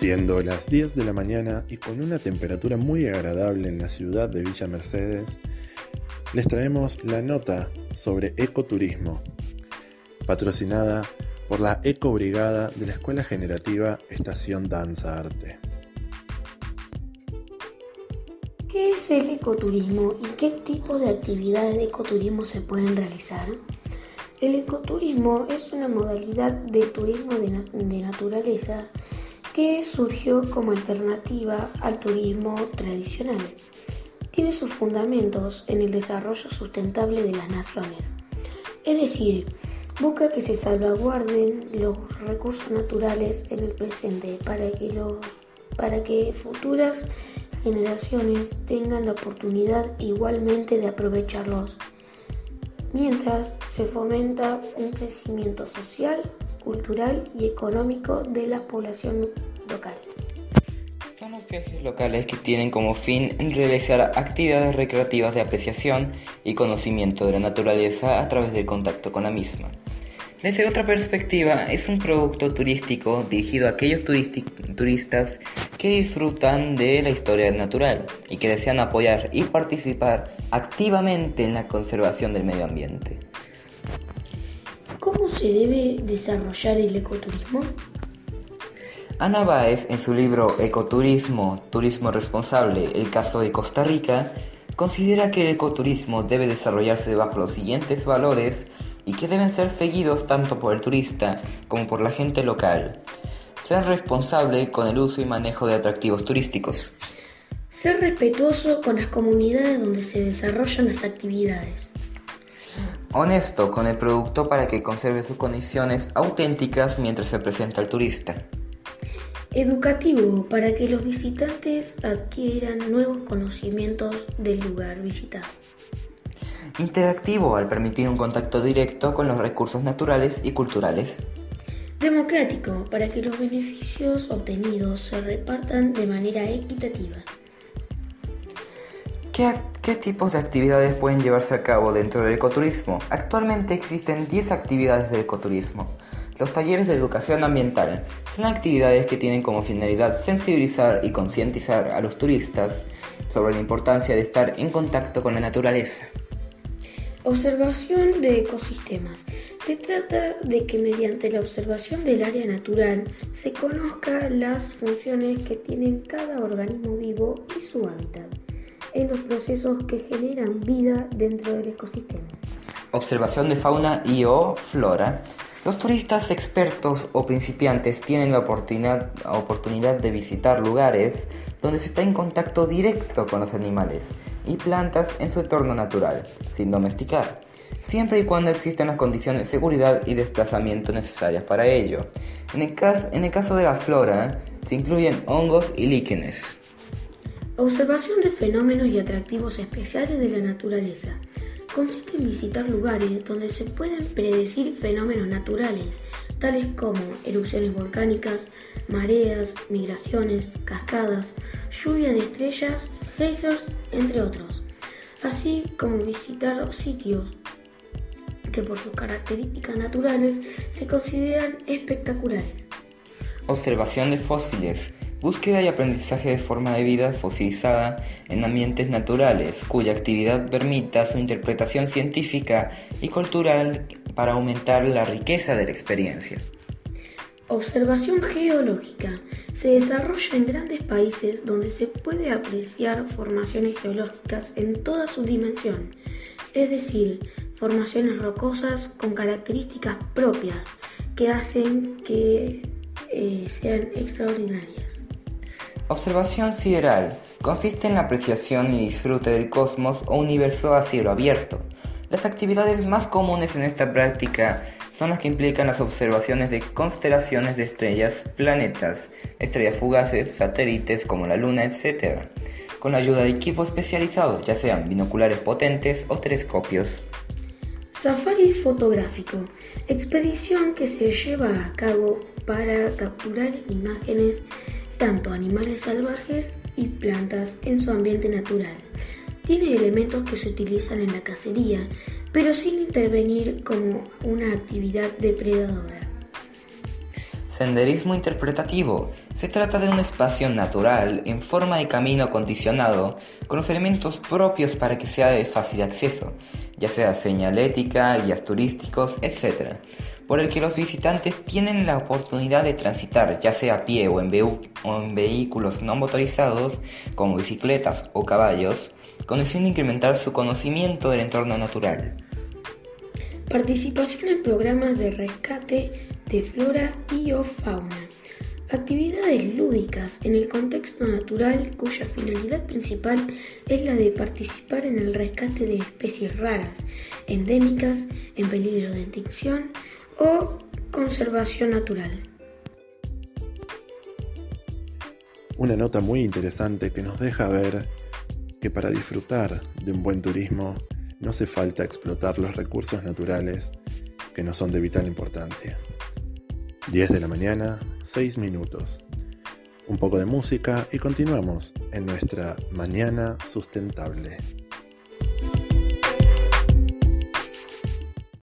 Siendo las 10 de la mañana y con una temperatura muy agradable en la ciudad de Villa Mercedes, les traemos la nota sobre ecoturismo, patrocinada por la Ecobrigada de la Escuela Generativa Estación Danza Arte. ¿Qué es el ecoturismo y qué tipo de actividades de ecoturismo se pueden realizar? El ecoturismo es una modalidad de turismo de, de naturaleza que surgió como alternativa al turismo tradicional. Tiene sus fundamentos en el desarrollo sustentable de las naciones, es decir, busca que se salvaguarden los recursos naturales en el presente para que, para que futuras generaciones tengan la oportunidad igualmente de aprovecharlos, mientras se fomenta un crecimiento social, cultural y económico de la población local. Son los viajes locales que tienen como fin realizar actividades recreativas de apreciación y conocimiento de la naturaleza a través del contacto con la misma. Desde otra perspectiva, es un producto turístico dirigido a aquellos turistas que disfrutan de la historia natural y que desean apoyar y participar activamente en la conservación del medio ambiente. ¿Cómo se debe desarrollar el ecoturismo? Ana Báez, en su libro Ecoturismo, Turismo Responsable, el caso de Costa Rica, considera que el ecoturismo debe desarrollarse bajo los siguientes valores y que deben ser seguidos tanto por el turista como por la gente local. Ser responsable con el uso y manejo de atractivos turísticos. Ser respetuoso con las comunidades donde se desarrollan las actividades. Honesto con el producto para que conserve sus condiciones auténticas mientras se presenta al turista. Educativo para que los visitantes adquieran nuevos conocimientos del lugar visitado. Interactivo al permitir un contacto directo con los recursos naturales y culturales. Democrático para que los beneficios obtenidos se repartan de manera equitativa. ¿Qué, ¿Qué, tipos de actividades pueden llevarse a cabo dentro del ecoturismo? Actualmente existen 10 actividades del ecoturismo. Los talleres de educación ambiental son actividades que tienen como finalidad sensibilizar y concientizar a los turistas sobre la importancia de estar en contacto con la naturaleza. Observación de ecosistemas. Se trata de que mediante la observación del área natural se conozca las funciones que tienen cada organismo vivo y su hábitat en los procesos que generan vida dentro del ecosistema. Observación de fauna y o flora. Los turistas expertos o principiantes tienen la oportunidad, oportunidad de visitar lugares donde se está en contacto directo con los animales y plantas en su entorno natural, sin domesticar, siempre y cuando existan las condiciones de seguridad y desplazamiento necesarias para ello. En el, en el caso de la flora, se incluyen hongos y líquenes. Observación de fenómenos y atractivos especiales de la naturaleza. Consiste en visitar lugares donde se pueden predecir fenómenos naturales, tales como erupciones volcánicas, mareas, migraciones, cascadas, lluvia de estrellas, geysers, entre otros, así como visitar sitios que por sus características naturales se consideran espectaculares. Observación de fósiles. Búsqueda y aprendizaje de forma de vida fosilizada en ambientes naturales, cuya actividad permita su interpretación científica y cultural para aumentar la riqueza de la experiencia. Observación geológica. Se desarrolla en grandes países donde se puede apreciar formaciones geológicas en toda su dimensión, es decir, formaciones rocosas con características propias que hacen que eh, sean extraordinarias. Observación sideral. Consiste en la apreciación y disfrute del cosmos o universo a cielo abierto. Las actividades más comunes en esta práctica son las que implican las observaciones de constelaciones de estrellas, planetas, estrellas fugaces, satélites como la Luna, etc., con la ayuda de equipos especializados, ya sean binoculares potentes o telescopios. Safari fotográfico, expedición que se lleva a cabo para capturar imágenes tanto animales salvajes y plantas en su ambiente natural. Tiene elementos que se utilizan en la cacería, pero sin intervenir como una actividad depredadora. Senderismo interpretativo. Se trata de un espacio natural en forma de camino acondicionado con los elementos propios para que sea de fácil acceso, ya sea señalética, guías turísticos, etc., por el que los visitantes tienen la oportunidad de transitar ya sea a pie o en, o en vehículos no motorizados como bicicletas o caballos, con el fin de incrementar su conocimiento del entorno natural. Participación en programas de rescate de flora y o fauna. Actividades lúdicas en el contexto natural cuya finalidad principal es la de participar en el rescate de especies raras, endémicas, en peligro de extinción o conservación natural. Una nota muy interesante que nos deja ver que para disfrutar de un buen turismo no hace falta explotar los recursos naturales que no son de vital importancia. 10 de la mañana, 6 minutos. Un poco de música y continuamos en nuestra mañana sustentable.